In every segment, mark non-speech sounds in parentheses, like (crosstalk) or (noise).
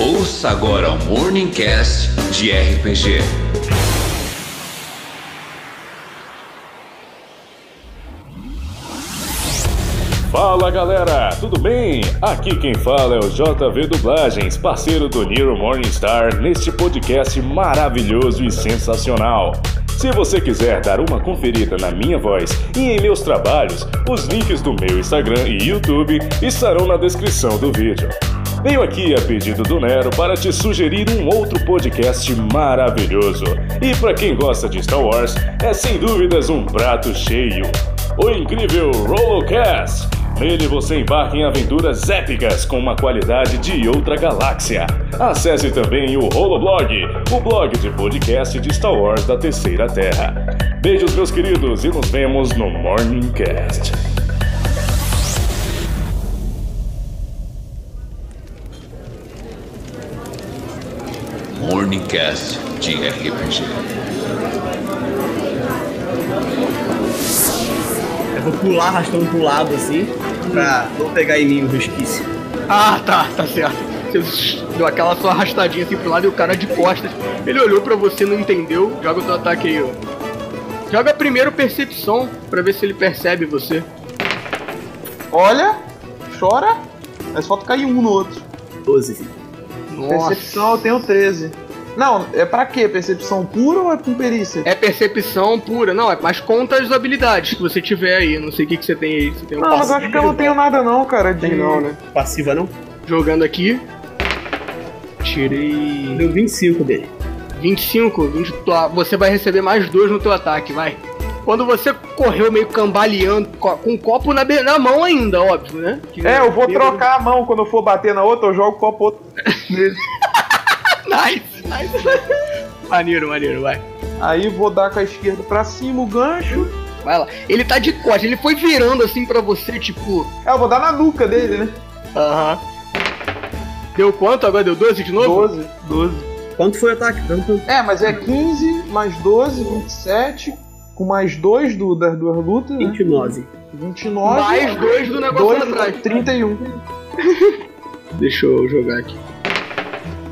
Ouça agora o Morning Cast de RPG. Fala galera, tudo bem? Aqui quem fala é o JV Dublagens, parceiro do Nero Morningstar, neste podcast maravilhoso e sensacional. Se você quiser dar uma conferida na minha voz e em meus trabalhos, os links do meu Instagram e YouTube estarão na descrição do vídeo. Venho aqui a pedido do Nero para te sugerir um outro podcast maravilhoso. E para quem gosta de Star Wars, é sem dúvidas um prato cheio. O incrível Rolocast. Nele você embarca em aventuras épicas com uma qualidade de outra galáxia. Acesse também o Holoblog, o blog de podcast de Star Wars da Terceira Terra. Beijos, meus queridos, e nos vemos no Morning Cast. Morning Cast de RPG. Eu vou pular arrastando pro lado assim, pra não pegar em mim o resquício. Ah, tá, tá certo. Você deu aquela sua arrastadinha assim pro lado e o cara de costas. Ele olhou pra você, não entendeu. Joga o teu ataque aí, ó. Joga primeiro percepção pra ver se ele percebe você. Olha, chora, mas falta cair um no outro. 12. Nossa. Percepção eu tenho 13. Não, é pra quê? Percepção pura ou é com perícia? É percepção pura, não, é mais conta as habilidades que você tiver aí. Não sei o que, que você tem aí. Você tem um Não, mas eu acho que eu não tenho nada não, cara. De... Tem não, né? Passiva não? Jogando aqui. Tirei. Deu 25 dele. 25, 20, tua- você vai receber mais dois no teu ataque, vai. Quando você correu meio cambaleando, co- com o copo na, na mão ainda, óbvio, né? Que- É, eu vou trocar a mão quando eu for bater na outra, eu jogo o copo outro nele. (laughs) Nice, nice. maneiro, maneiro, vai. Aí vou dar com a esquerda pra cima o gancho. Vai lá. Ele tá de costas, ele foi virando assim pra você, tipo. É, eu vou dar na nuca dele, né? Aham. Deu quanto? Agora deu 12 de novo? 12, 12. Quanto foi o ataque? Tanto... É, mas é 15 mais 12, 27. Com mais 2 do, das duas lutas, né? 29. 29. Mais dois do negócio dois, atrás. 31. (laughs) Deixa eu jogar aqui.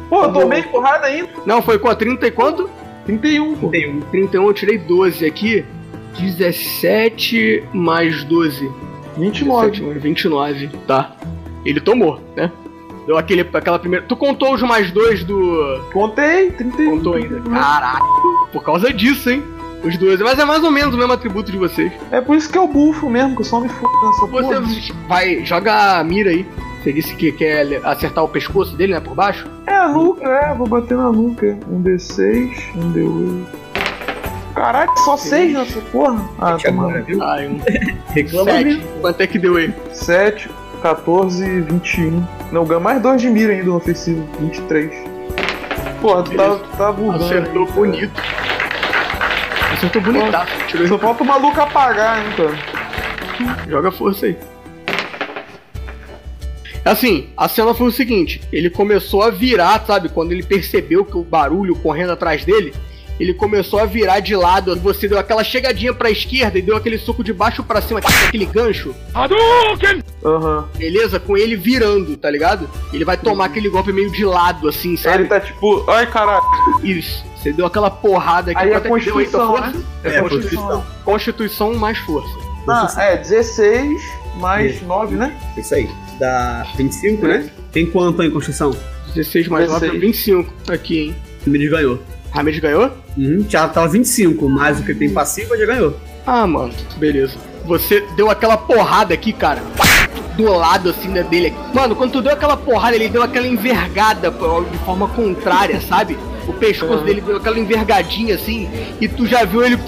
Pô, eu tomei porrada ainda. Não, foi com a 30 e quanto? 31, pô. 31. 31 eu tirei 12 aqui. 17 mais 12. 29. 17 mais 29, tá. Ele tomou, né? Deu aquele, aquela primeira. Tu contou os mais dois do. Contei, 31. Contou ainda. Caraca, por causa disso, hein? Os 12. Mas é mais ou menos o mesmo atributo de vocês. É por isso que eu bufo mesmo, que eu só me foda nessa porra. Você vai, joga a mira aí. Você disse que quer acertar o pescoço dele, né? Por baixo? É a nuca, é, vou bater na nuca. Um D6, um D8. Caralho, só 6 nessa porra? Ah, Sete agora, viu? Ai, um. (laughs) Reclama Sete. mesmo. Quanto é que deu aí? 7, 14, 21. Não, ganha mais 2 de mira ainda no ofensivo. 23. Porra, tu tá, tu tá burlando. Acertou aí, cara. Acertou bonitaço. Tirou Só falta o maluco apagar, hein, cara. Joga força aí. Assim, a cena foi o seguinte: ele começou a virar, sabe? Quando ele percebeu que o barulho correndo atrás dele, ele começou a virar de lado. Você deu aquela chegadinha pra esquerda e deu aquele soco de baixo pra cima, tipo aquele gancho, Aham. beleza? Com ele virando, tá ligado? Ele vai tomar aquele golpe meio de lado, assim, Aí sabe? ele tá tipo, ai caralho. Isso. Você deu aquela porrada aqui. Aí é que deu Constituição, força? É, Constituição. Constituição mais força. Ah, é, 16 mais 9, né? Isso aí. Dá 25, né? Tem quanto aí em construção? 16 mais 9 16. 25. Aqui, hein? O Miris ganhou. Ramed ganhou? Uhum. Já tava 25, mais o que tem passiva já ganhou. Ah, mano, beleza. Você deu aquela porrada aqui, cara. Do lado assim né, dele. Mano, quando tu deu aquela porrada, ele deu aquela envergada de forma contrária, sabe? O pescoço dele deu aquela envergadinha assim. E tu já viu ele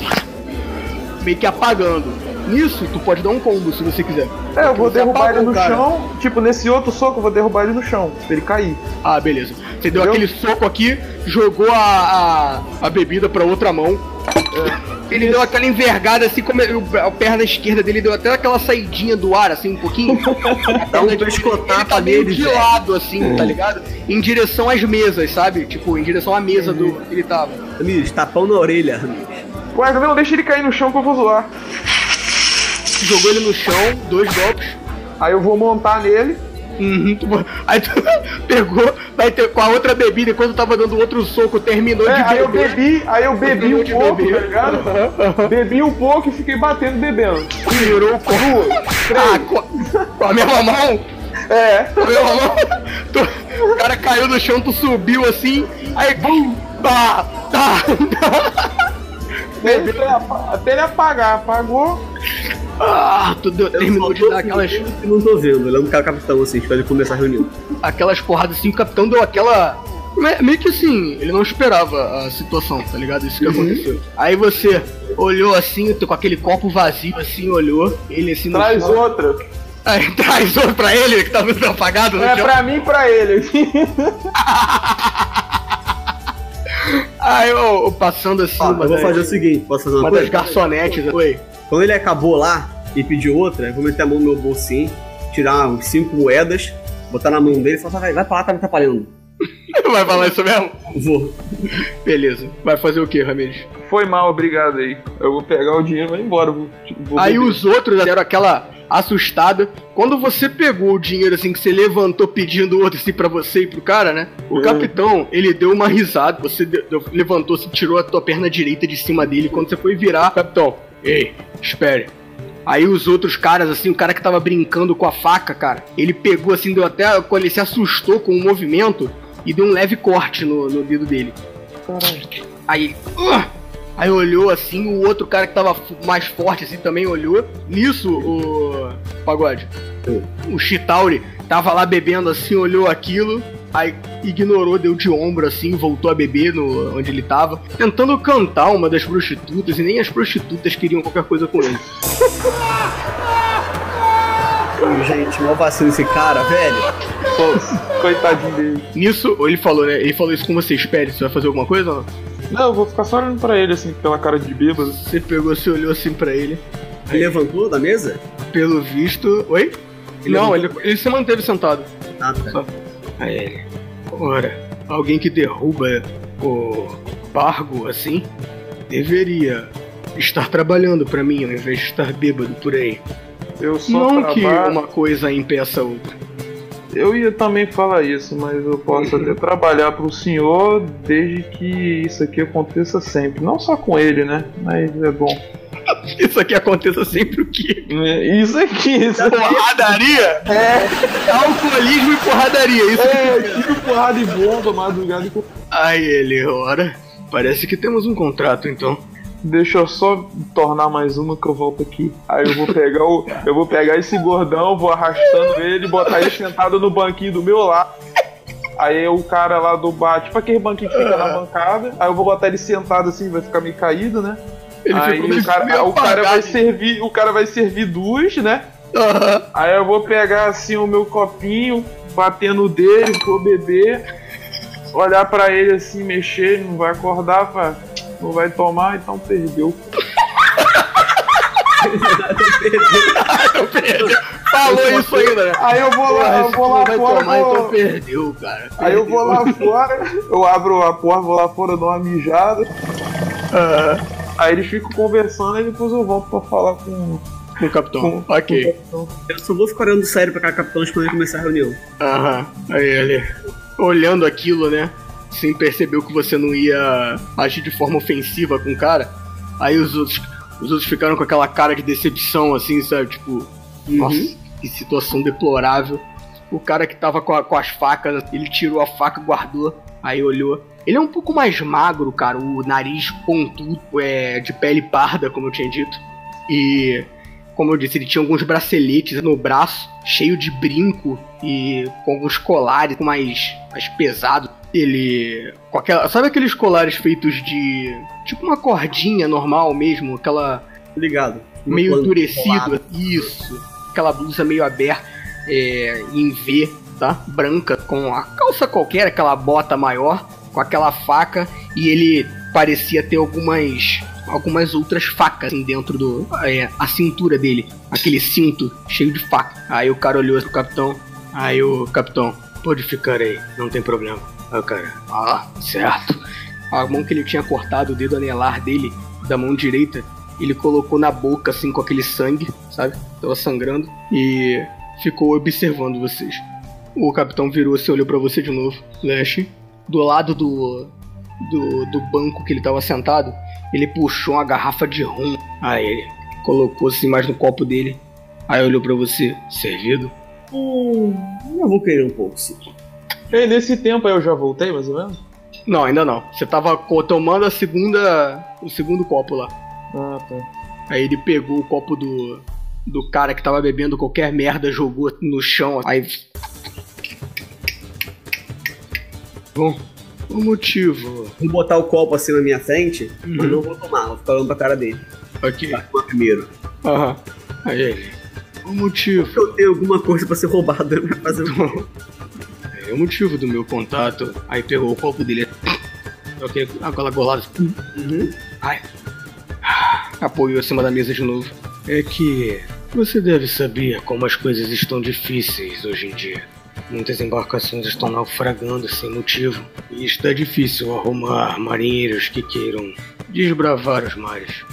meio que apagando. Nisso, tu pode dar um combo se você quiser. É, eu vou derrubar ele apagou no o cara. chão. Tipo, nesse outro soco eu vou derrubar ele no chão, pra ele cair. Ah, beleza. Você deu Entendeu? aquele soco aqui, jogou a, a, a bebida pra outra mão. Ele deu aquela envergada assim, como a perna esquerda dele deu até aquela saidinha do ar, assim, um pouquinho. (laughs) Dá um pescotapa tá meio nele, de velho. lado, assim, tá ligado? Em direção às mesas, sabe? Tipo, em direção à mesa do que ele tava. Miris, tapão na orelha. Ué, não deixa ele cair no chão que eu vou zoar. Jogou ele no chão, dois golpes. Aí eu vou montar nele. Uhum, tu- aí tu (laughs) pegou, Vai ter, com a outra bebida, enquanto eu tava dando outro soco, terminou É, de aí eu beber. bebi, aí eu bebi um pouco, beber. tá ligado? Bebi um pouco e fiquei batendo bebendo. Virou o. Ah, com, a mesma mão? É. Com a mesma mão? O cara caiu no chão, tu subiu assim, aí. Bum, tá, tá, tá. Até, até ele apagar, apagou. Ah, tu deu, terminou de dar aquelas, Eu não tô vendo, olhando pro capitão assim, pra ele começar a reunião. aquelas porradas assim, o capitão deu aquela. me- Meio que assim, ele não esperava a situação, tá ligado? Isso que aconteceu. Aí você olhou assim, com aquele copo vazio assim, olhou, ele assim no Traz chão. outra. Aí (laughs) traz outro pra ele, que tava apagado no É chão. pra mim e pra ele. (laughs) Aí eu, passando assim, uma, eu vou fazer o seguinte, posso fazer uma, uma das coisa? garçonetes. Oi. Quando ele acabou lá e pediu outra, eu vou meter a mão no meu bolsinho, tirar uns cinco moedas, botar na mão dele e falar, vai, vai pra lá, tá me atrapalhando. (laughs) Vai falar isso mesmo? Vou. Beleza. Vai fazer o que, Ramires? Foi mal, obrigado aí. Eu vou pegar o dinheiro e vou embora. Vou, tipo, vou Aí beber. os outros deram aquela assustada. Quando você pegou o dinheiro assim que você levantou pedindo outro assim pra você e pro cara, né? O Hum. capitão, ele deu uma risada. Você deu- deu- levantou, se tirou a tua perna direita de cima dele. Quando você foi virar, capitão, ei, espere. Aí os outros caras, assim, o cara que tava brincando com a faca, cara, ele pegou assim, deu até. Quando ele se assustou com o movimento e deu um leve corte no, no dedo dele. Aí ele. "Ugh!" Aí olhou assim, o outro cara que tava mais forte assim também olhou. Nisso, o. Pagode. O Chitauri tava lá bebendo assim, olhou aquilo. Aí ignorou, deu de ombro assim, voltou a beber no, onde ele tava, tentando cantar uma das prostitutas, e nem as prostitutas queriam qualquer coisa com ele. Gente, mal vacilo esse cara, velho. Pô, coitadinho dele. Nisso, ele falou, né? Ele falou isso com você, espere, você vai fazer alguma coisa? ou Não? Não, eu vou ficar só olhando pra ele, assim, pela cara de bêbado. Você pegou, você olhou assim pra ele. Ele levantou da mesa? Pelo visto. Oi? Ele Não, ele, ele se manteve sentado. Ah, tá. Aí ele. Ora, alguém que derruba o Pargo assim deveria estar trabalhando pra mim ao invés de estar bêbado por aí. Eu só Não que trabalho. uma coisa impeça a outra. Eu ia também falar isso, mas eu posso até (laughs) trabalhar pro senhor desde que isso aqui aconteça sempre. Não só com ele, né? Mas é bom. (laughs) Isso aqui aconteça sempre o quê? É, Isso aqui, isso aqui. Porradaria? É, Alcoolismo e porradaria, isso é, tiro, porrada e bomba, madrugada e. Aí ele, ora. Parece que temos um contrato então. Deixa eu só tornar mais uma que eu volto aqui. Aí eu vou pegar o. Eu vou pegar esse gordão, vou arrastando ele, botar ele sentado no banquinho do meu lado. Aí o cara lá do bar, tipo aquele banquinho que fica na bancada. Aí eu vou botar ele sentado assim, vai ficar meio caído, né? Ele aí o cara, o cara vai servir, o cara vai servir duas, né? Aham. Aí eu vou pegar assim o meu copinho, bater no dele, vou beber, olhar pra ele assim, mexer, não vai acordar, pá, não vai tomar, então perdeu. Falou isso ainda, né? Aí eu vou lá, eu vou lá vai fora, tomar, vou- então perdeu, cara. aí eu vou lá fora, eu abro a porta, vou lá fora, dou uma mijada. Aí eles ficam conversando e depois eu volto pra falar com, Com o capitão. com, ok. com o capitão. Eu só vou ficar olhando sério pra cá, capitão, quando ele começar a reunião. Aham. Aí ele, olhando aquilo, né? Sem perceber que você não ia agir de forma ofensiva com o cara. Aí os outros, os outros ficaram com aquela cara de decepção, assim, sabe? Tipo, nossa, que situação deplorável. O cara que tava com, a- com as facas, ele tirou a faca, guardou, aí olhou. Ele é um pouco mais magro, cara, o nariz pontudo, é, de pele parda, como eu tinha dito. E como eu disse, ele tinha alguns braceletes no braço, cheio de brinco e com alguns colares mais, mais pesados. Ele. Aquela, sabe aqueles colares feitos de. Tipo uma cordinha normal mesmo, aquela. Ligado. meio endurecido. Isso. Aquela blusa meio aberta, é, em V, tá? Branca, com a calça qualquer, aquela bota maior, com aquela faca, e ele parecia ter algumas. Algumas outras facas assim, dentro do. É, a cintura dele. Aquele cinto cheio de faca. Aí o cara olhou pro capitão. Aí o capitão, pode ficar aí, não tem problema. O cara, ah, certo. A mão que ele tinha cortado, o dedo anelar dele, da mão direita, ele colocou na boca, assim, com aquele sangue, sabe? Tava sangrando. E ficou observando vocês. O capitão virou-se e olhou pra você de novo. Lash, do lado do, do, do banco que ele tava sentado, ele puxou uma garrafa de rum. Aí ele colocou-se mais no copo dele. Aí olhou pra você, servido. Hum, eu vou querer um pouco, sim. E nesse tempo aí eu já voltei, mais ou menos? Não, ainda não. Você tava tomando a segunda. o segundo copo lá. Ah, tá. Aí ele pegou o copo do. do cara que tava bebendo qualquer merda, jogou no chão. Aí. Bom, o motivo. Vou botar o copo assim na minha frente, mas Uhum. não vou tomar, vou ficar olhando pra cara dele. Ok. Vai tomar primeiro. Aham. Aí ele. O motivo. Se eu tenho alguma coisa pra ser roubada, vai fazer (laughs) É o motivo do meu contato. Aí pegou o copo dele. (tsk) Ok, aquela golada. Uhum. Ai. Apoiou acima da mesa de novo. É que você deve saber como as coisas estão difíceis hoje em dia. Muitas embarcações estão naufragando sem motivo. E está difícil arrumar marinheiros que queiram desbravar os mares.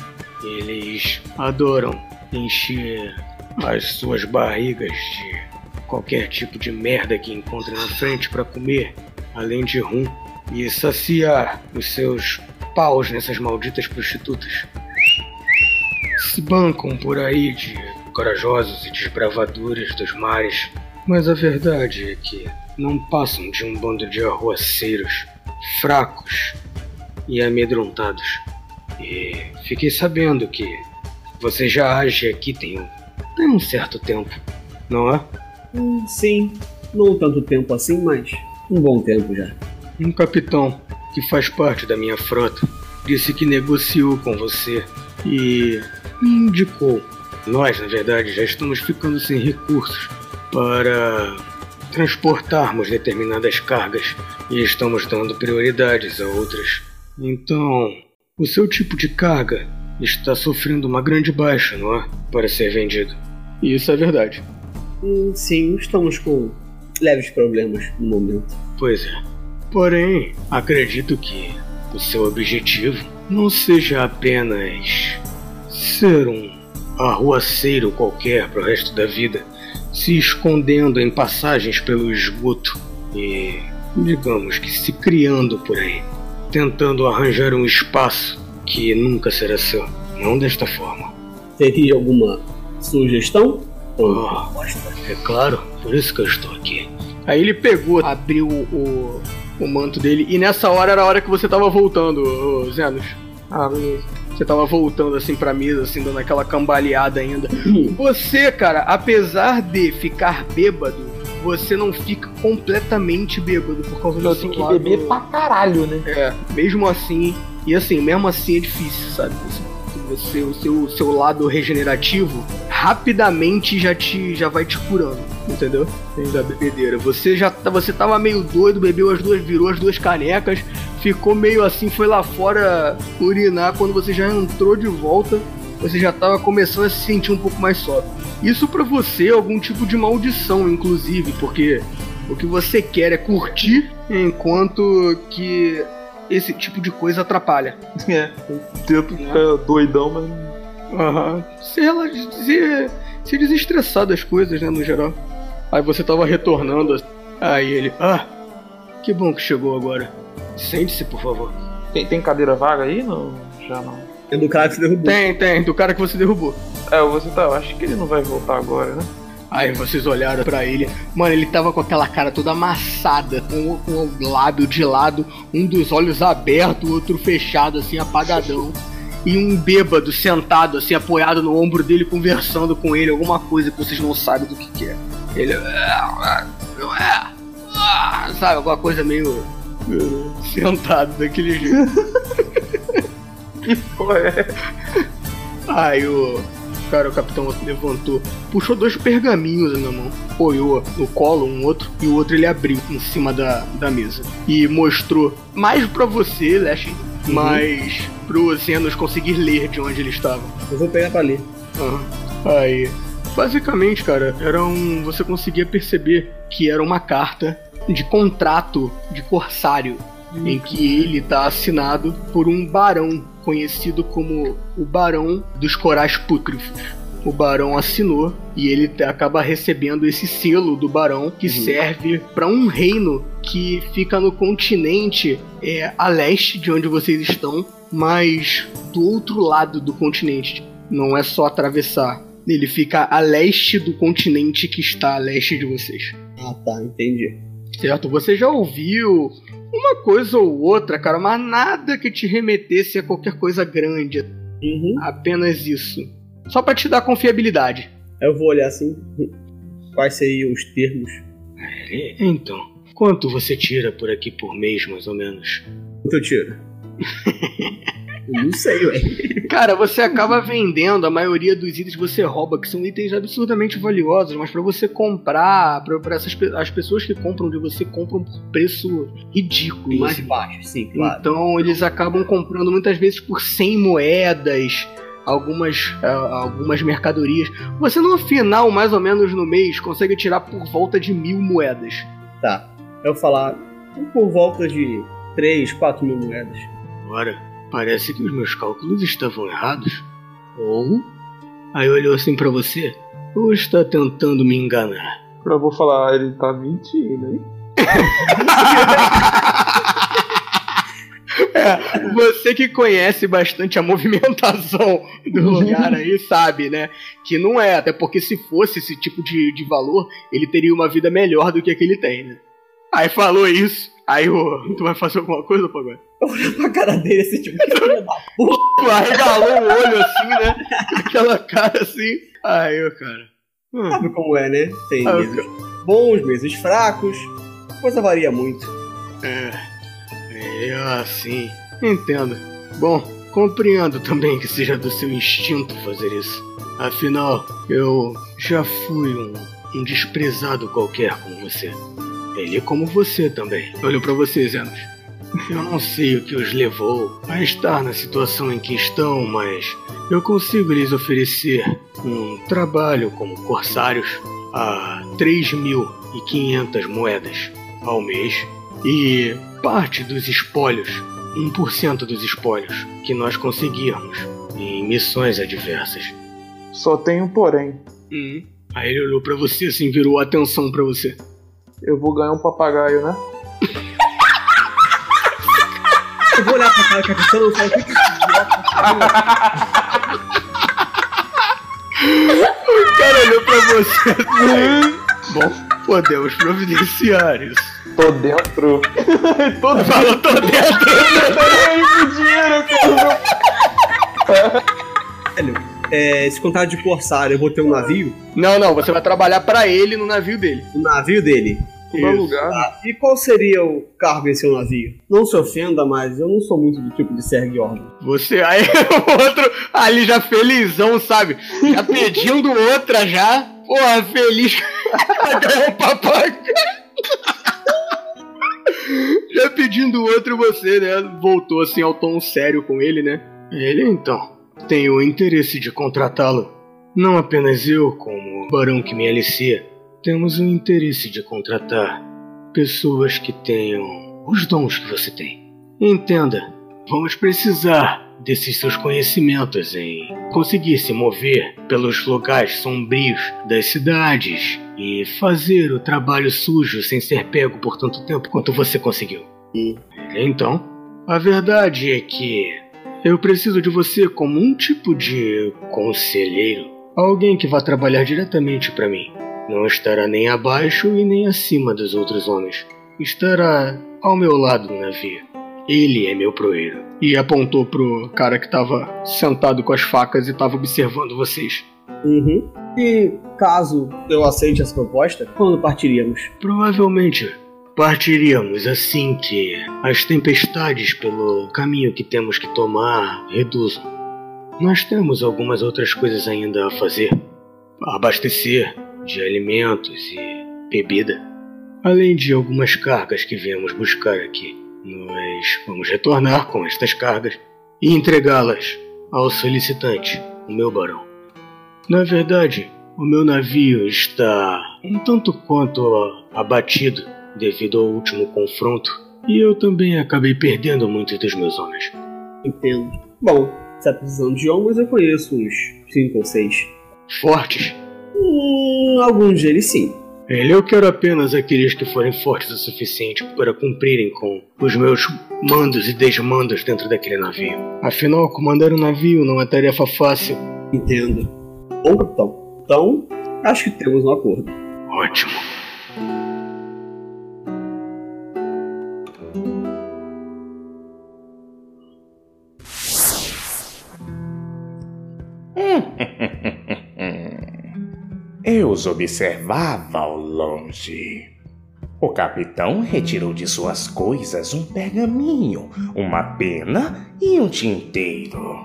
Eles adoram encher as suas barrigas de qualquer tipo de merda que encontrem na frente para comer, além de rum, e saciar os seus paus nessas malditas prostitutas. Se bancam por aí de corajosos e desbravadores dos mares, mas a verdade é que não passam de um bando de arruaceiros, fracos e amedrontados. E fiquei sabendo que você já age aqui tem um, tem um certo tempo, não é? Hum, Sim, não tanto tempo assim, mas um bom tempo já. Um capitão que faz parte da minha frota disse que negociou com você e me indicou. Nós, na verdade, já estamos ficando sem recursos para transportarmos determinadas cargas e estamos dando prioridades a outras. Então, o seu tipo de carga está sofrendo uma grande baixa, não é? Para ser vendido. Isso é verdade. Sim, estamos com leves problemas no momento. Pois é. Porém, acredito que o seu objetivo não seja apenas ser um arruaceiro qualquer pro resto da vida, se escondendo em passagens pelo esgoto e, digamos que se criando por aí, tentando arranjar um espaço que nunca será seu. Não desta forma. Teria alguma sugestão? Proposta? É claro, por isso que eu estou aqui. Aí ele pegou, abriu o, o manto dele, e nessa hora era a hora que você tava voltando, Zenos. Ah, beleza. Você tava voltando assim pra mesa, assim, dando aquela cambaleada ainda. Você, cara, apesar de ficar bêbado, você não fica completamente bêbado por causa do Eu seu tenho que lado- beber pra caralho, né? É, mesmo assim, e assim, mesmo assim é difícil, sabe? Você- o seu, seu lado regenerativo rapidamente já te já vai te curando, entendeu? Da bebedeira. Você já tá- você tava meio doido, bebeu as duas, virou as duas canecas, ficou meio assim, foi lá fora urinar quando você já entrou de volta. Você já tava começando a se sentir um pouco mais sóbrio. Isso pra você é algum tipo de maldição, inclusive, porque o que você quer é curtir enquanto que esse tipo de coisa atrapalha. É, eu tento ficar doidão, mas. Aham. Se, ela, se, se desestressar das coisas, né, no geral. Aí você tava retornando. Aí ele. Ah, que bom que chegou agora. Sente-se, por favor. Tem, tem cadeira vaga aí? Não, já não. É do cara que se derrubou. Tem, tem, do cara que você derrubou. É, você tá. Eu acho que ele não vai voltar agora, né? Aí vocês olharam pra ele. Mano, ele tava com aquela cara toda amassada, com, com o lábio de lado, um dos olhos aberto, o outro fechado, assim, apagadão. E um bêbado sentado, assim, apoiado no ombro dele, conversando com ele, alguma coisa que vocês não sabem do que, que é. Ele. "Ah, é? Ah", Sabe, alguma coisa meio. Sentado daquele jeito. (laughs) Que porra é? Aí o cara, o capitão levantou, puxou dois pergaminhos na mão, apoiou no colo um outro e o outro ele abriu em cima da, da mesa e mostrou mais pra você, Lash, mas pro Zenos conseguir ler de onde ele estava. Eu vou pegar pra ler. Aham. Aí, basicamente, cara, era um. Você conseguia perceber que era uma carta de contrato de corsário, em que ele tá assinado por um barão conhecido como o Barão dos Corais Pútrifos. o barão assinou e ele acaba recebendo esse selo do barão que Uhum. serve para um reino que fica no continente é, a leste de onde vocês estão, mas do outro lado do continente. Não é só atravessar. Ele fica a leste do continente que está a leste de vocês. Ah, tá, entendi. Certo? Você já ouviu uma coisa ou outra, cara, mas nada que te remetesse a qualquer coisa grande. Uhum. Apenas isso. Só pra te dar confiabilidade. Eu vou olhar assim. Quais seriam os termos? Então, quanto você tira por aqui por mês, mais ou menos? Quanto eu tiro? (laughs) eu não sei, ué. Cara, você acaba vendendo a maioria dos itens que você rouba, que são itens absurdamente valiosos, mas pra você comprar, pra, pra essas as pessoas que compram de você compram por preço ridículo. Mais baixo, sim, claro. Então eles acabam comprando muitas vezes por 100 moedas, algumas, ah, algumas mercadorias. Você no final, mais ou menos no mês, consegue tirar por volta de mil moedas. Tá. Eu falar por volta de 3, 4 mil moedas. Agora, parece que os meus cálculos estavam errados. Ou. Aí olhou assim pra você. Ou está tentando me enganar? Eu vou falar, ele tá mentindo, hein? (laughs) É, você que conhece bastante a movimentação do lugar aí, sabe, né? Que não é, até porque se fosse esse tipo de, de valor, ele teria uma vida melhor do que a que ele tem, né? Aí falou isso, aí o. Tu vai fazer alguma coisa, Pagode? pra cara dele esse tipo de filho da puta. (laughs) Arregalou o olho assim, né? Com Aquela cara assim. Aí, ô, cara. Hum, Sabe como é, né? Tem Ah, meses bons, meses fracos. A coisa varia muito. é. É assim. Entendo. Bom, compreendo também que seja do seu instinto fazer isso. Afinal, eu já fui um, um desprezado qualquer como você. Ele como você também. Olhou pra você, Zenos. Eu não sei o que os levou a estar na situação em que estão, mas eu consigo lhes oferecer um trabalho como corsários a 3.500 moedas ao mês e parte dos espólios, 1% dos espólios que nós conseguirmos em missões adversas. Só tem um porém. Hum. Aí ele olhou pra você assim, virou atenção pra você. Eu vou ganhar um papagaio, né? Eu vou olhar pra cara que a pessoa não sabe o que tá O cara olhou pra você assim. Bom, podemos providenciar isso. Tô dentro. (laughs) Todo falou, tô dentro. Velho, é, esse contrato de corsário, eu vou ter um navio. Não, não, você vai trabalhar pra ele no navio dele. O navio dele. Alugado. Tá. E qual seria o cargo em seu navio? Não se ofenda, mas eu não sou muito do tipo de Serg Orban. Você, aí (laughs) o outro ali já felizão, sabe? Já pedindo outra já. Porra, feliz. Ganhou um papagaio. Já pedindo outro você, né? Voltou assim ao tom sério com ele, né? Ele então. Tenho o interesse de contratá-lo. Não apenas eu, como o barão que me alicia, temos o interesse de contratar pessoas que tenham os dons que você tem. Entenda, vamos precisar desses seus conhecimentos em conseguir se mover pelos locais sombrios das cidades e fazer o trabalho sujo sem ser pego por tanto tempo quanto você conseguiu. Então, a verdade é que eu preciso de você como um tipo de conselheiro, alguém que vá trabalhar diretamente para mim. Não estará nem abaixo e nem acima dos outros homens. Estará ao meu lado no navio. Ele é meu proeiro. E apontou pro cara que tava sentado com as facas e tava observando vocês. Uhum. E caso eu aceite essa proposta, quando partiríamos? Provavelmente partiríamos assim que as tempestades pelo caminho que temos que tomar reduzam. Nós temos algumas outras coisas ainda a fazer. Abastecer de alimentos e bebida. Além de algumas cargas que viemos buscar aqui. Nós vamos retornar com estas cargas e entregá-las ao solicitante, o meu barão. Na verdade, o meu navio está um tanto quanto abatido devido ao último confronto, e eu também acabei perdendo muitos dos meus homens. Entendo. Bom, se tá precisando de homens, eu conheço uns 5 ou 6. Fortes? Hum, alguns deles sim. Ele eu quero apenas aqueles que forem fortes o suficiente para cumprirem com os meus mandos e desmandos dentro daquele navio. Afinal, comandar um navio não é tarefa fácil. Entendo. Bom, capitão. Então, acho que temos um acordo. Ótimo. Eu os observava ao longe. O capitão retirou de suas coisas um pergaminho, uma pena e um tinteiro.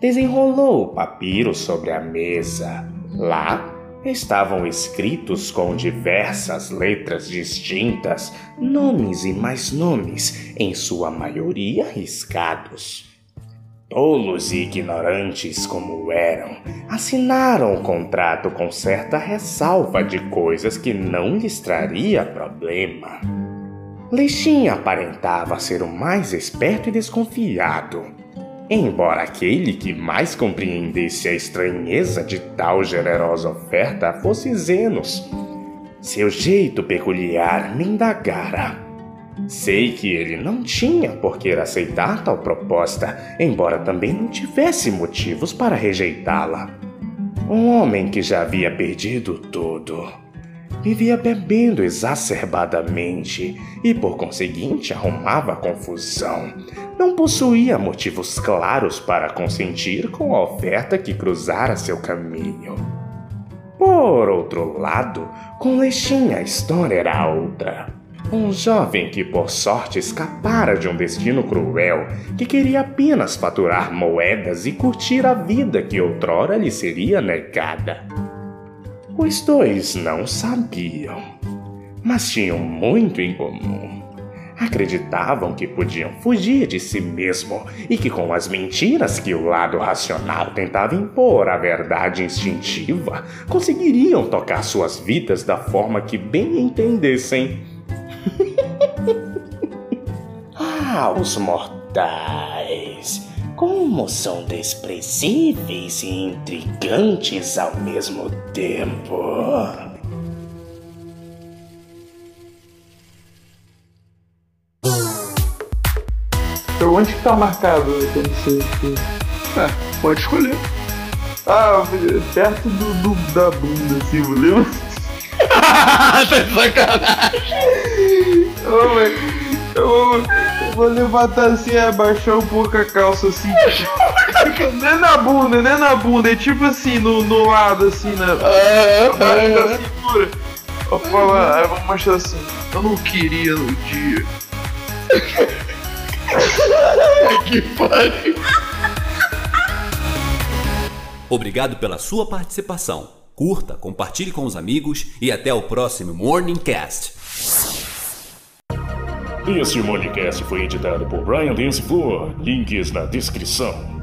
Desenrolou o papiro sobre a mesa. Lá estavam escritos com diversas letras distintas, nomes e mais nomes, em sua maioria riscados. Tolos e ignorantes como eram, assinaram o contrato com certa ressalva de coisas que não lhes traria problema. Leixin aparentava ser o mais esperto e desconfiado, embora aquele que mais compreendesse a estranheza de tal generosa oferta fosse Zenos. Seu jeito peculiar me indagara Sei que ele não tinha por que aceitar tal proposta, embora também não tivesse motivos para rejeitá-la. Um homem que já havia perdido tudo. Vivia bebendo exacerbadamente e, por conseguinte, arrumava confusão. Não possuía motivos claros para consentir com a oferta que cruzara seu caminho. Por outro lado, com Leixinha a história era outra. Um jovem que por sorte escapara de um destino cruel, que queria apenas faturar moedas e curtir a vida que outrora lhe seria negada. Os dois não sabiam, mas tinham muito em comum. Acreditavam que podiam fugir de si mesmo e que, com as mentiras que o lado racional tentava impor à verdade instintiva, conseguiriam tocar suas vidas da forma que bem entendessem ah, os mortais! Como são desprezíveis e intrigantes ao mesmo tempo! Então, onde que tá marcado aqui? É, pode escolher. Ah, perto do, do da bunda, assim, lembra? (laughs) tá de sacanagem. (laughs) Vou- eu vou levantar assim, abaixar um pouco a calça assim. Não é na bunda, não é na bunda, é tipo assim, no, no lado assim, na abaixo da cintura. Vou falar, aí eu vou mostrar assim. Eu não queria no dia. (laughs) que pariu. Obrigado pela sua participação. Curta, compartilhe com os amigos e até o próximo Morning Cast. Este Morning Cast foi editado por Brian Dance. Links na descrição.